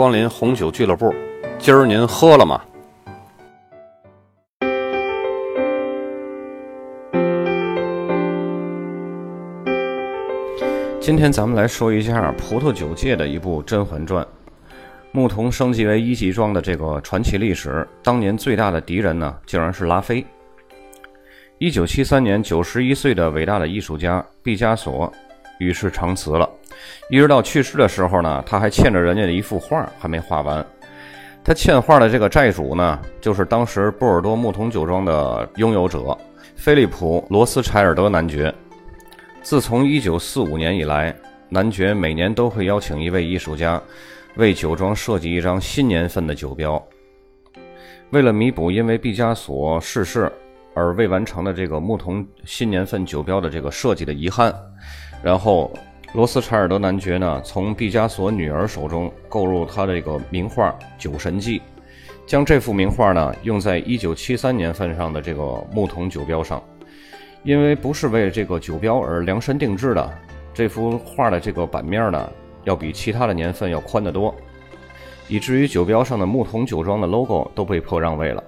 光临红酒俱乐部，今儿您喝了吗？今天咱们来说一下葡萄酒界的一部《甄嬛传》，牧童升级为一级庄的这个传奇历史。当年最大的敌人呢，竟然是拉菲。一九七三年，九十一岁的伟大的艺术家毕加索与世长辞了。一直到去世的时候呢，他还欠着人家的一幅画还没画完。他欠画的这个债主呢，就是当时波尔多牧童酒庄的拥有者菲利普·罗斯柴尔德男爵。自从1945年以来，男爵每年都会邀请一位艺术家为酒庄设计一张新年份的酒标。为了弥补因为毕加索逝世而未完成的这个牧童新年份酒标的这个设计的遗憾，然后。罗斯柴尔德男爵呢，从毕加索女儿手中购入他这个名画《酒神记》，将这幅名画呢用在1973年份上的这个牧童酒标上。因为不是为这个酒标而量身定制的，这幅画的这个版面呢要比其他的年份要宽得多，以至于酒标上的牧童酒庄的 logo 都被迫让位了。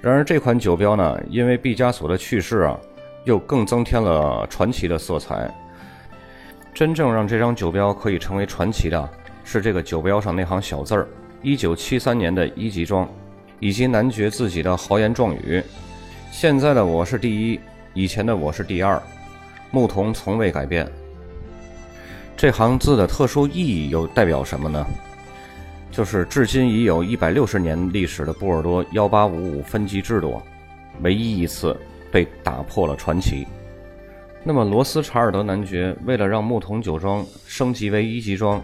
然而这款酒标呢，因为毕加索的去世啊，又更增添了传奇的色彩。真正让这张酒标可以成为传奇的，是这个酒标上那行小字儿：“一九七三年的一级庄”，以及男爵自己的豪言壮语：“现在的我是第一，以前的我是第二，牧童从未改变。”这行字的特殊意义又代表什么呢？就是至今已有一百六十年历史的波尔多幺八五五分级制度，唯一一次被打破了传奇。那么，罗斯查尔德男爵为了让牧童酒庄升级为一级庄，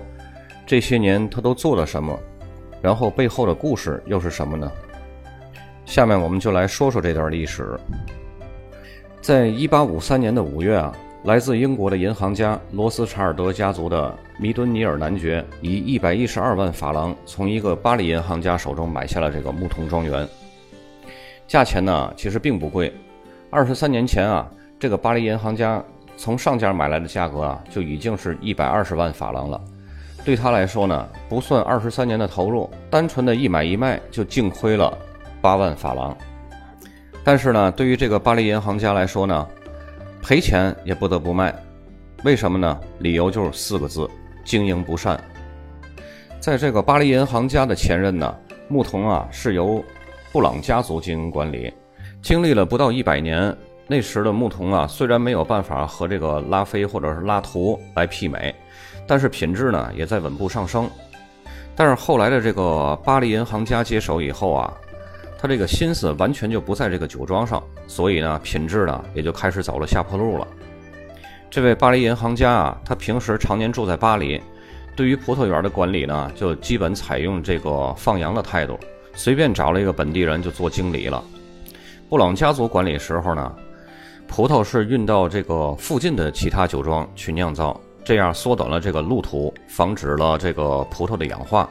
这些年他都做了什么？然后背后的故事又是什么呢？下面我们就来说说这段历史。在一八五三年的五月啊，来自英国的银行家罗斯查尔德家族的弥敦尼尔男爵以一百一十二万法郎从一个巴黎银行家手中买下了这个牧童庄园。价钱呢，其实并不贵，二十三年前啊。这个巴黎银行家从上家买来的价格啊，就已经是一百二十万法郎了。对他来说呢，不算二十三年的投入，单纯的一买一卖就净亏了八万法郎。但是呢，对于这个巴黎银行家来说呢，赔钱也不得不卖。为什么呢？理由就是四个字：经营不善。在这个巴黎银行家的前任呢，牧童啊是由布朗家族经营管理，经历了不到一百年。那时的牧童啊，虽然没有办法和这个拉菲或者是拉图来媲美，但是品质呢也在稳步上升。但是后来的这个巴黎银行家接手以后啊，他这个心思完全就不在这个酒庄上，所以呢品质呢也就开始走了下坡路了。这位巴黎银行家啊，他平时常年住在巴黎，对于葡萄园的管理呢，就基本采用这个放羊的态度，随便找了一个本地人就做经理了。布朗家族管理时候呢。葡萄是运到这个附近的其他酒庄去酿造，这样缩短了这个路途，防止了这个葡萄的氧化。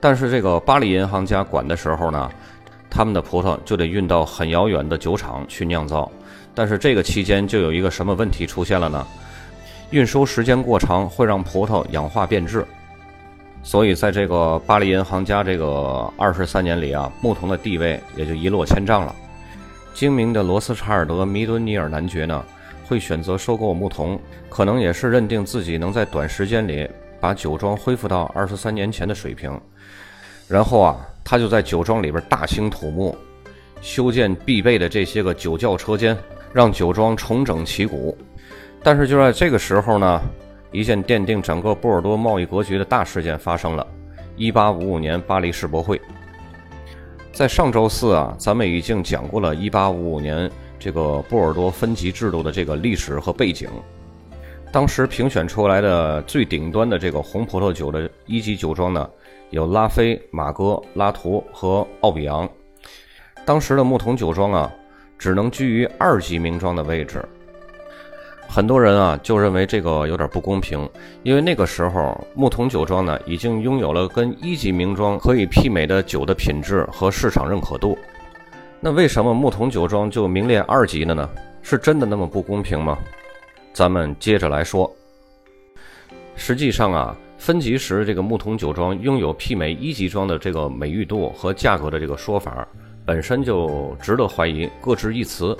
但是这个巴黎银行家管的时候呢，他们的葡萄就得运到很遥远的酒厂去酿造。但是这个期间就有一个什么问题出现了呢？运输时间过长会让葡萄氧化变质，所以在这个巴黎银行家这个二十三年里啊，牧童的地位也就一落千丈了。精明的罗斯查尔德弥敦尼尔男爵呢，会选择收购牧童，可能也是认定自己能在短时间里把酒庄恢复到二十三年前的水平。然后啊，他就在酒庄里边大兴土木，修建必备的这些个酒窖车间，让酒庄重整旗鼓。但是就在这个时候呢，一件奠定整个波尔多贸易格局的大事件发生了：一八五五年巴黎世博会。在上周四啊，咱们已经讲过了1855年这个波尔多分级制度的这个历史和背景。当时评选出来的最顶端的这个红葡萄酒的一级酒庄呢，有拉菲、马戈、拉图和奥比昂。当时的牧童酒庄啊，只能居于二级名庄的位置。很多人啊就认为这个有点不公平，因为那个时候牧童酒庄呢已经拥有了跟一级名庄可以媲美的酒的品质和市场认可度。那为什么牧童酒庄就名列二级了呢？是真的那么不公平吗？咱们接着来说。实际上啊，分级时，这个牧童酒庄拥有媲美一级庄的这个美誉度和价格的这个说法，本身就值得怀疑，各执一词。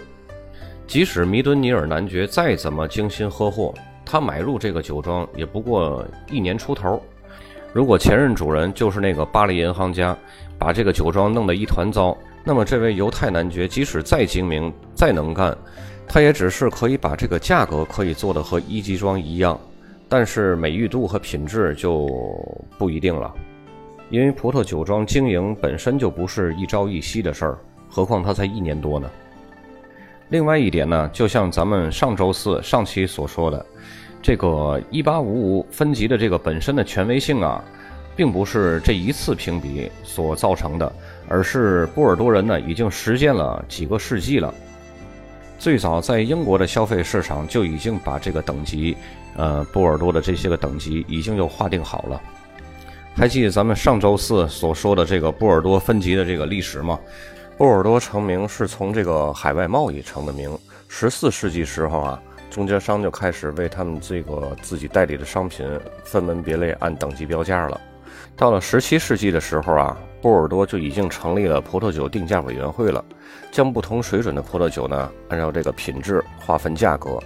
即使弥敦尼尔男爵再怎么精心呵护，他买入这个酒庄也不过一年出头。如果前任主人就是那个巴黎银行家，把这个酒庄弄得一团糟，那么这位犹太男爵即使再精明、再能干，他也只是可以把这个价格可以做得和一级庄一样。但是美誉度和品质就不一定了，因为葡萄酒庄经营本身就不是一朝一夕的事儿，何况它才一年多呢。另外一点呢，就像咱们上周四上期所说的，这个一八五五分级的这个本身的权威性啊，并不是这一次评比所造成的，而是波尔多人呢已经实践了几个世纪了。最早在英国的消费市场就已经把这个等级。呃，波尔多的这些个等级已经就划定好了。还记得咱们上周四所说的这个波尔多分级的这个历史吗？波尔多成名是从这个海外贸易成的名。十四世纪时候啊，中间商就开始为他们这个自己代理的商品分门别类按等级标价了。到了十七世纪的时候啊，波尔多就已经成立了葡萄酒定价委员会了，将不同水准的葡萄酒呢按照这个品质划分价格。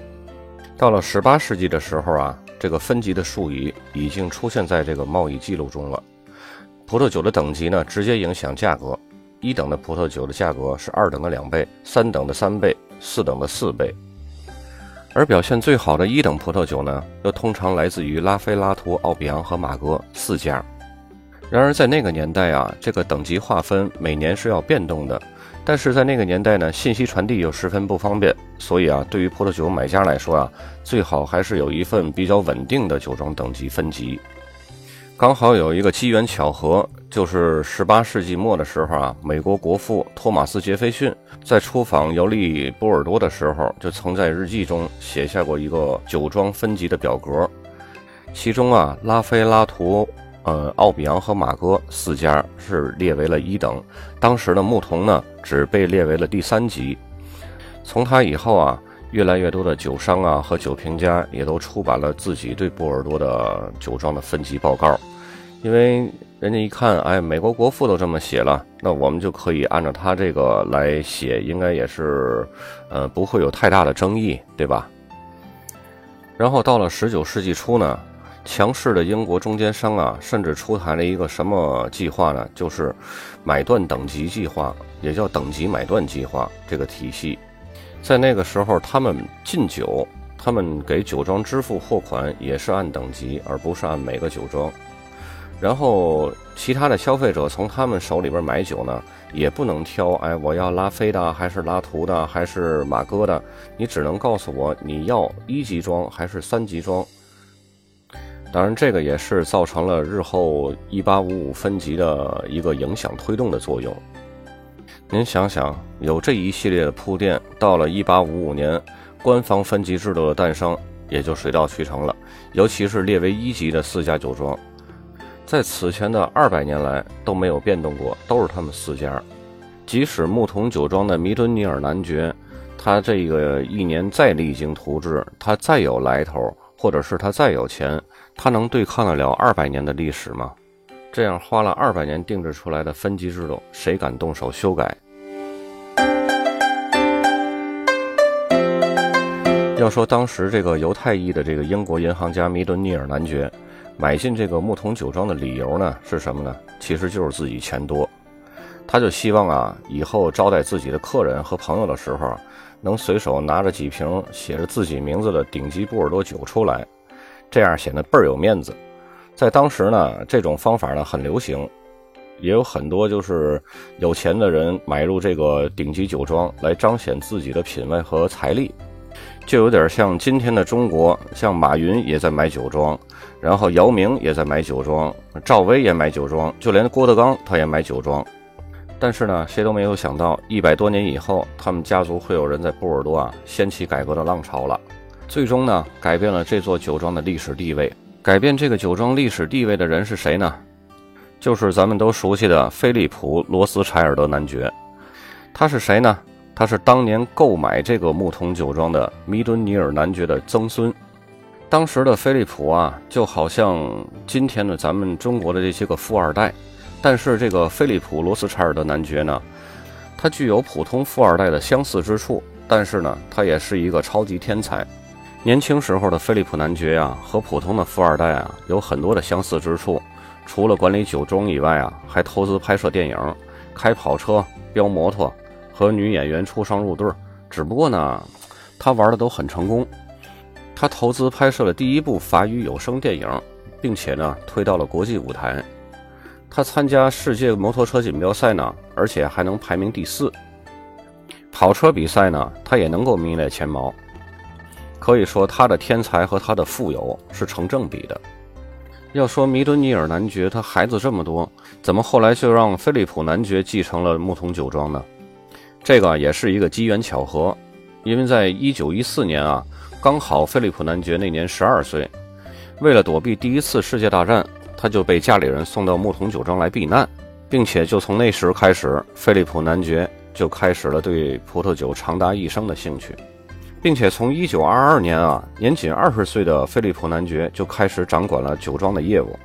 到了十八世纪的时候啊，这个分级的术语已经出现在这个贸易记录中了。葡萄酒的等级呢，直接影响价格。一等的葡萄酒的价格是二等的两倍，三等的三倍，四等的四倍。而表现最好的一等葡萄酒呢，又通常来自于拉菲、拉图、奥比昂和马格四家。然而在那个年代啊，这个等级划分每年是要变动的。但是在那个年代呢，信息传递又十分不方便，所以啊，对于葡萄酒买家来说啊，最好还是有一份比较稳定的酒庄等级分级。刚好有一个机缘巧合，就是十八世纪末的时候啊，美国国父托马斯·杰斐逊在出访游历波尔多的时候，就曾在日记中写下过一个酒庄分级的表格，其中啊，拉菲、拉图。呃，奥比昂和马哥四家是列为了一等，当时的牧童呢只被列为了第三级。从他以后啊，越来越多的酒商啊和酒评家也都出版了自己对波尔多的酒庄的分级报告，因为人家一看，哎，美国国父都这么写了，那我们就可以按照他这个来写，应该也是，呃，不会有太大的争议，对吧？然后到了十九世纪初呢。强势的英国中间商啊，甚至出台了一个什么计划呢？就是买断等级计划，也叫等级买断计划。这个体系，在那个时候，他们进酒，他们给酒庄支付货款也是按等级，而不是按每个酒庄。然后，其他的消费者从他们手里边买酒呢，也不能挑，哎，我要拉菲的，还是拉图的，还是马哥的？你只能告诉我你要一级装还是三级装。当然，这个也是造成了日后一八五五分级的一个影响推动的作用。您想想，有这一系列的铺垫，到了一八五五年，官方分级制度的诞生也就水到渠成了。尤其是列为一级的四家酒庄，在此前的二百年来都没有变动过，都是他们四家。即使牧童酒庄的弥敦尼尔男爵，他这个一年再励精图治，他再有来头，或者是他再有钱。他能对抗得了二百年的历史吗？这样花了二百年定制出来的分级制度，谁敢动手修改？要说当时这个犹太裔的这个英国银行家弥敦尼尔男爵买进这个牧童酒庄的理由呢，是什么呢？其实就是自己钱多，他就希望啊，以后招待自己的客人和朋友的时候，能随手拿着几瓶写着自己名字的顶级波尔多酒出来。这样显得倍儿有面子，在当时呢，这种方法呢很流行，也有很多就是有钱的人买入这个顶级酒庄来彰显自己的品味和财力，就有点像今天的中国，像马云也在买酒庄，然后姚明也在买酒庄，赵薇也买酒庄，就连郭德纲他也买酒庄。但是呢，谁都没有想到，一百多年以后，他们家族会有人在波尔多啊掀起改革的浪潮了。最终呢，改变了这座酒庄的历史地位。改变这个酒庄历史地位的人是谁呢？就是咱们都熟悉的菲利普·罗斯柴尔德男爵。他是谁呢？他是当年购买这个牧童酒庄的弥敦尼尔男爵的曾孙。当时的菲利普啊，就好像今天的咱们中国的这些个富二代，但是这个菲利普罗斯柴尔德男爵呢，他具有普通富二代的相似之处，但是呢，他也是一个超级天才。年轻时候的菲利普男爵啊，和普通的富二代啊有很多的相似之处，除了管理酒庄以外啊，还投资拍摄电影，开跑车、飙摩托，和女演员出双入对。只不过呢，他玩的都很成功。他投资拍摄了第一部法语有声电影，并且呢推到了国际舞台。他参加世界摩托车锦标赛呢，而且还能排名第四。跑车比赛呢，他也能够名列前茅。可以说，他的天才和他的富有是成正比的。要说弥敦尼尔男爵，他孩子这么多，怎么后来就让菲利普男爵继承了牧童酒庄呢？这个也是一个机缘巧合，因为在一九一四年啊。刚好，菲利普男爵那年十二岁，为了躲避第一次世界大战，他就被家里人送到牧童酒庄来避难，并且就从那时开始，菲利普男爵就开始了对葡萄酒长达一生的兴趣，并且从一九二二年啊，年仅二十岁的菲利普男爵就开始掌管了酒庄的业务。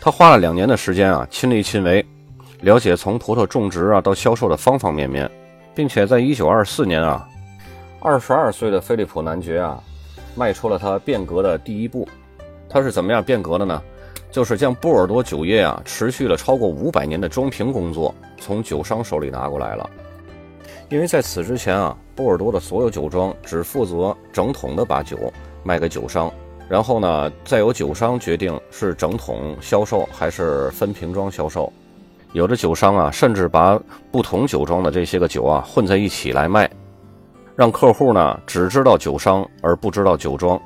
他花了两年的时间啊，亲力亲为，了解从葡萄种植啊到销售的方方面面，并且在一九二四年啊，二十二岁的菲利普男爵啊。迈出了他变革的第一步，他是怎么样变革的呢？就是将波尔多酒业啊持续了超过五百年的装瓶工作从酒商手里拿过来了。因为在此之前啊，波尔多的所有酒庄只负责整桶的把酒卖给酒商，然后呢再由酒商决定是整桶销售还是分瓶装销售。有的酒商啊甚至把不同酒庄的这些个酒啊混在一起来卖。让客户呢只知道酒商而不知道酒庄，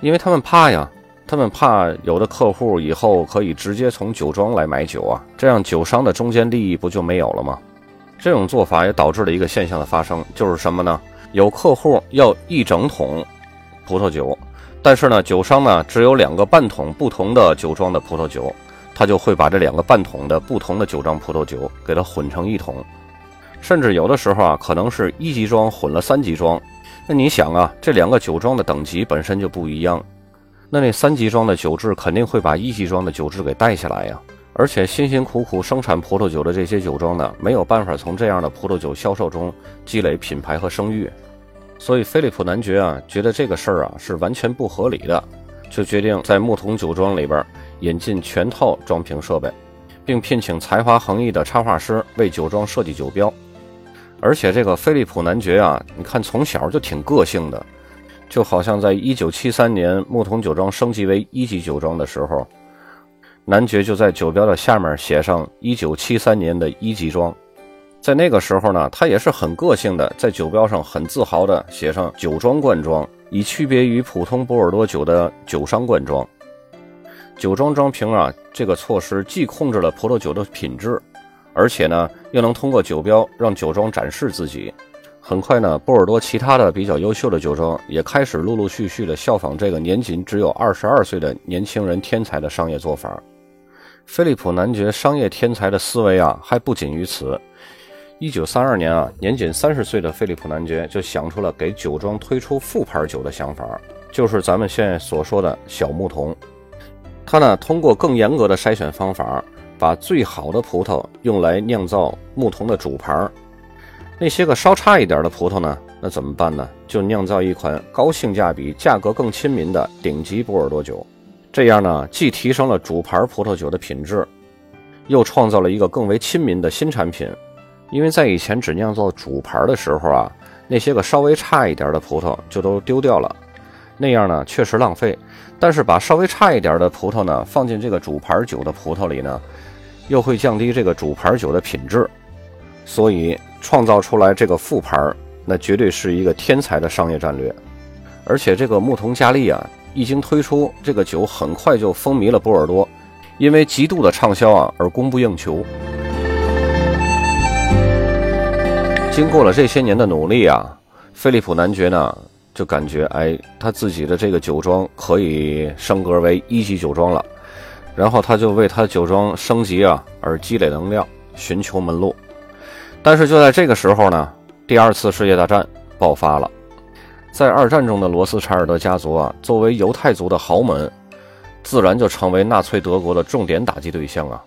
因为他们怕呀，他们怕有的客户以后可以直接从酒庄来买酒啊，这样酒商的中间利益不就没有了吗？这种做法也导致了一个现象的发生，就是什么呢？有客户要一整桶葡萄酒，但是呢，酒商呢只有两个半桶不同的酒庄的葡萄酒，他就会把这两个半桶的不同的酒庄葡萄酒给它混成一桶。甚至有的时候啊，可能是一级装混了三级装。那你想啊，这两个酒庄的等级本身就不一样，那那三级装的酒质肯定会把一级装的酒质给带下来呀。而且辛辛苦苦生产葡萄酒的这些酒庄呢，没有办法从这样的葡萄酒销售中积累品牌和声誉。所以菲利普男爵啊，觉得这个事儿啊是完全不合理的，就决定在牧童酒庄里边引进全套装瓶设备，并聘请才华横溢的插画师为酒庄设计酒标。而且这个菲利普男爵啊，你看从小就挺个性的，就好像在一九七三年牧童酒庄升级为一级酒庄的时候，男爵就在酒标的下面写上一九七三年的一级庄。在那个时候呢，他也是很个性的，在酒标上很自豪的写上酒庄灌装，以区别于普通波尔多酒的酒商灌装。酒庄装瓶啊，这个措施既控制了葡萄酒的品质。而且呢，又能通过酒标让酒庄展示自己。很快呢，波尔多其他的比较优秀的酒庄也开始陆陆续续的效仿这个年仅只有二十二岁的年轻人天才的商业做法。菲利普男爵商业天才的思维啊，还不仅于此。一九三二年啊，年仅三十岁的菲利普男爵就想出了给酒庄推出副牌酒的想法，就是咱们现在所说的小牧童。他呢，通过更严格的筛选方法。把最好的葡萄用来酿造牧童的主牌那些个稍差一点的葡萄呢？那怎么办呢？就酿造一款高性价比、价格更亲民的顶级波尔多酒。这样呢，既提升了主牌葡萄酒的品质，又创造了一个更为亲民的新产品。因为在以前只酿造主牌的时候啊，那些个稍微差一点的葡萄就都丢掉了，那样呢确实浪费。但是把稍微差一点的葡萄呢放进这个主牌酒的葡萄里呢。又会降低这个主牌酒的品质，所以创造出来这个副牌，那绝对是一个天才的商业战略。而且这个牧童佳丽啊，一经推出，这个酒很快就风靡了波尔多，因为极度的畅销啊而供不应求。经过了这些年的努力啊，菲利普男爵呢就感觉，哎，他自己的这个酒庄可以升格为一级酒庄了。然后他就为他酒庄升级啊而积累能量，寻求门路。但是就在这个时候呢，第二次世界大战爆发了。在二战中的罗斯柴尔德家族啊，作为犹太族的豪门，自然就成为纳粹德国的重点打击对象啊。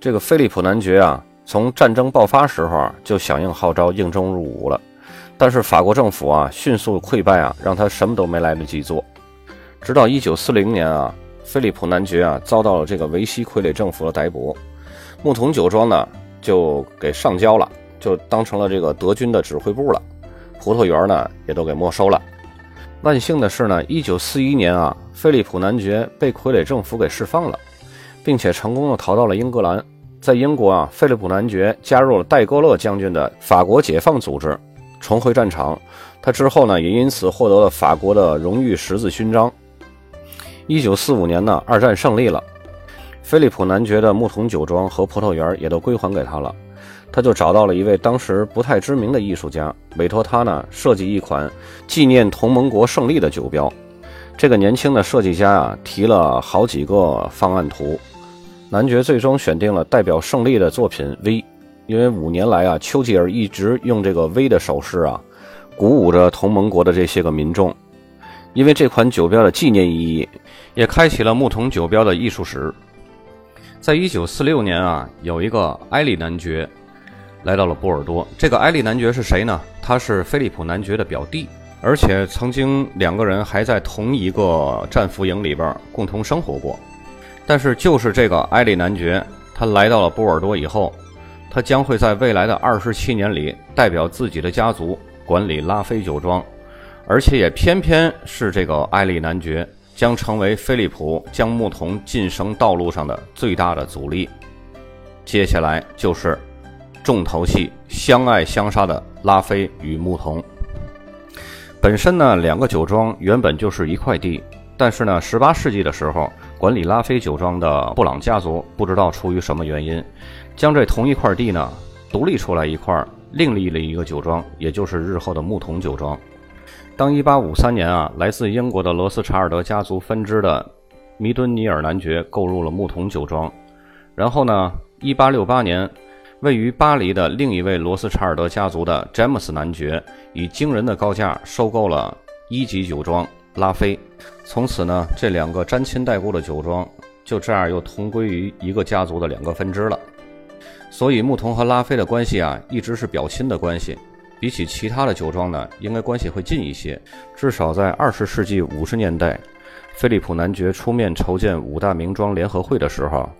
这个菲利普男爵啊，从战争爆发时候啊，就响应号召应征入伍了。但是法国政府啊，迅速溃败啊，让他什么都没来得及做。直到一九四零年啊，菲利普男爵啊，遭到了这个维希傀儡政府的逮捕，牧童酒庄呢就给上交了，就当成了这个德军的指挥部了。葡萄园呢也都给没收了。万幸的是呢，一九四一年啊，菲利普男爵被傀儡政府给释放了，并且成功的逃到了英格兰。在英国啊，菲利普男爵加入了戴高乐将军的法国解放组织。重回战场，他之后呢，也因此获得了法国的荣誉十字勋章。一九四五年呢，二战胜利了，菲利普男爵的牧童酒庄和葡萄园也都归还给他了。他就找到了一位当时不太知名的艺术家，委托他呢设计一款纪念同盟国胜利的酒标。这个年轻的设计家啊，提了好几个方案图，男爵最终选定了代表胜利的作品 V。因为五年来啊，丘吉尔一直用这个 V 的手势啊，鼓舞着同盟国的这些个民众。因为这款酒标的纪念意义，也开启了牧童酒标的艺术史。在一九四六年啊，有一个埃利男爵来到了波尔多。这个埃利男爵是谁呢？他是菲利普男爵的表弟，而且曾经两个人还在同一个战俘营里边共同生活过。但是就是这个埃利男爵，他来到了波尔多以后。他将会在未来的二十七年里，代表自己的家族管理拉菲酒庄，而且也偏偏是这个埃利男爵将成为菲利普将牧童晋升道路上的最大的阻力。接下来就是重头戏，相爱相杀的拉菲与牧童。本身呢，两个酒庄原本就是一块地，但是呢，十八世纪的时候，管理拉菲酒庄的布朗家族不知道出于什么原因。将这同一块地呢，独立出来一块，另立了一个酒庄，也就是日后的牧童酒庄。当1853年啊，来自英国的罗斯查尔德家族分支的弥敦尼尔男爵购入了牧童酒庄，然后呢，1868年，位于巴黎的另一位罗斯查尔德家族的詹姆斯男爵以惊人的高价收购了一级酒庄拉菲，从此呢，这两个沾亲带故的酒庄就这样又同归于一个家族的两个分支了。所以，牧童和拉菲的关系啊，一直是表亲的关系。比起其他的酒庄呢，应该关系会近一些。至少在二十世纪五十年代，菲利普男爵出面筹建五大名庄联合会的时候，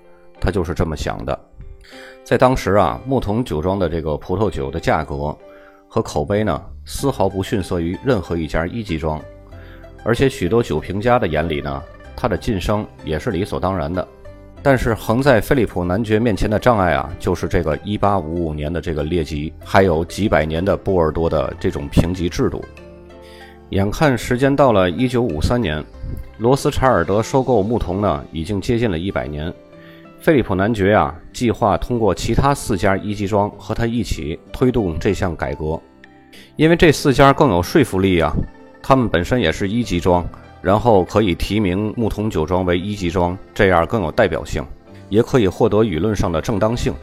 他就是这么想的。在当时啊，牧童酒庄的这个葡萄酒的价格和口碑呢，丝毫不逊色于任何一家一级庄，而且许多酒评家的眼里呢，它的晋升也是理所当然的。但是横在菲利普男爵面前的障碍啊，就是这个1855年的这个列级，还有几百年的波尔多的这种评级制度。眼看时间到了1953年，罗斯柴尔德收购牧童呢，已经接近了一百年。菲利普男爵啊，计划通过其他四家一级庄和他一起推动这项改革，因为这四家更有说服力啊，他们本身也是一级庄。然后可以提名牧童酒庄为一级庄，这样更有代表性，也可以获得舆论上的正当性。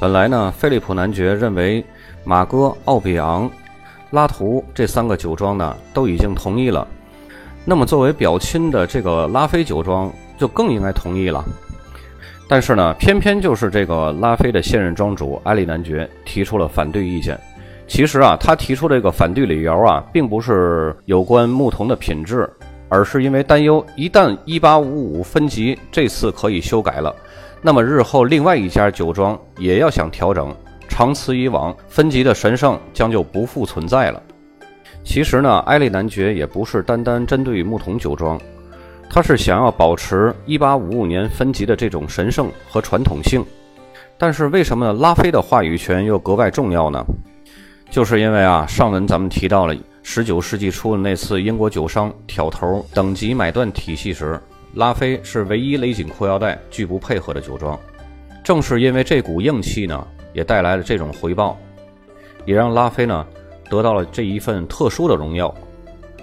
本来呢，菲利普男爵认为马哥、奥比昂、拉图这三个酒庄呢都已经同意了，那么作为表亲的这个拉菲酒庄就更应该同意了。但是呢，偏偏就是这个拉菲的现任庄主埃利男爵提出了反对意见。其实啊，他提出这个反对理由啊，并不是有关牧童的品质。而是因为担忧，一旦一八五五分级这次可以修改了，那么日后另外一家酒庄也要想调整，长此以往，分级的神圣将就不复存在了。其实呢，埃利男爵也不是单单针对牧童酒庄，他是想要保持一八五五年分级的这种神圣和传统性。但是为什么拉菲的话语权又格外重要呢？就是因为啊，上文咱们提到了。十九世纪初的那次英国酒商挑头等级买断体系时，拉菲是唯一勒紧裤腰带拒不配合的酒庄。正是因为这股硬气呢，也带来了这种回报，也让拉菲呢得到了这一份特殊的荣耀。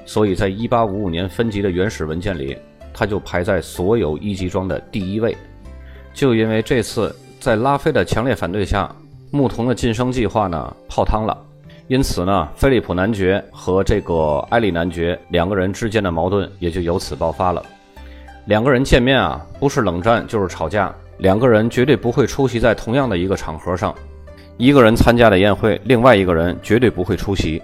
所以在一八五五年分级的原始文件里，它就排在所有一级庄的第一位。就因为这次在拉菲的强烈反对下，牧童的晋升计划呢泡汤了。因此呢，菲利普男爵和这个埃里男爵两个人之间的矛盾也就由此爆发了。两个人见面啊，不是冷战就是吵架，两个人绝对不会出席在同样的一个场合上。一个人参加的宴会，另外一个人绝对不会出席。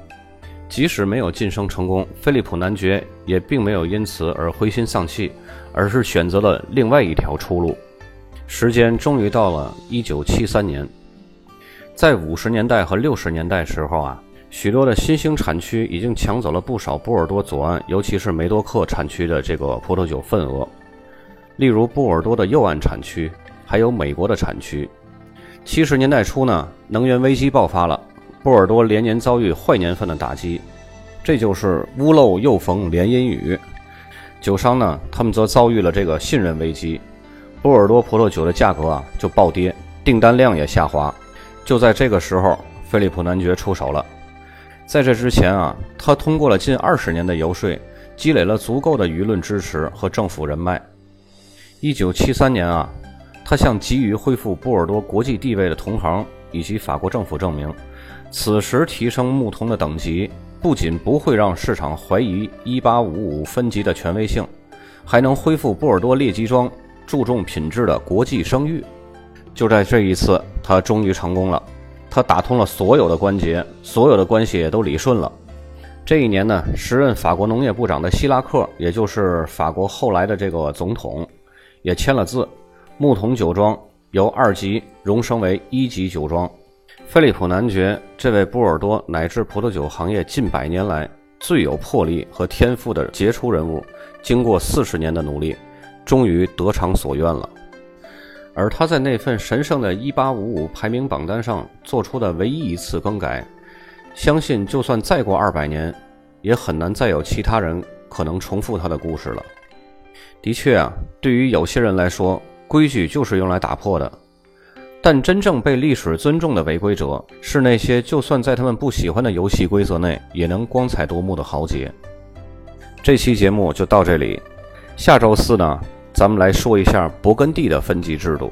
即使没有晋升成功，菲利普男爵也并没有因此而灰心丧气，而是选择了另外一条出路。时间终于到了1973年。在五十年代和六十年代时候啊，许多的新兴产区已经抢走了不少波尔多左岸，尤其是梅多克产区的这个葡萄酒份额。例如波尔多的右岸产区，还有美国的产区。七十年代初呢，能源危机爆发了，波尔多连年遭遇坏年份的打击，这就是屋漏又逢连阴雨。酒商呢，他们则遭遇了这个信任危机，波尔多葡萄酒的价格啊就暴跌，订单量也下滑。就在这个时候，菲利普男爵出手了。在这之前啊，他通过了近二十年的游说，积累了足够的舆论支持和政府人脉。一九七三年啊，他向急于恢复波尔多国际地位的同行以及法国政府证明，此时提升牧童的等级，不仅不会让市场怀疑一八五五分级的权威性，还能恢复波尔多列级庄注重品质的国际声誉。就在这一次，他终于成功了。他打通了所有的关节，所有的关系也都理顺了。这一年呢，时任法国农业部长的希拉克，也就是法国后来的这个总统，也签了字，牧童酒庄由二级荣升为一级酒庄。菲利普男爵这位波尔多乃至葡萄酒行业近百年来最有魄力和天赋的杰出人物，经过四十年的努力，终于得偿所愿了。而他在那份神圣的1855排名榜单上做出的唯一一次更改，相信就算再过二百年，也很难再有其他人可能重复他的故事了。的确啊，对于有些人来说，规矩就是用来打破的。但真正被历史尊重的违规者，是那些就算在他们不喜欢的游戏规则内，也能光彩夺目的豪杰。这期节目就到这里，下周四呢？咱们来说一下勃艮第的分级制度。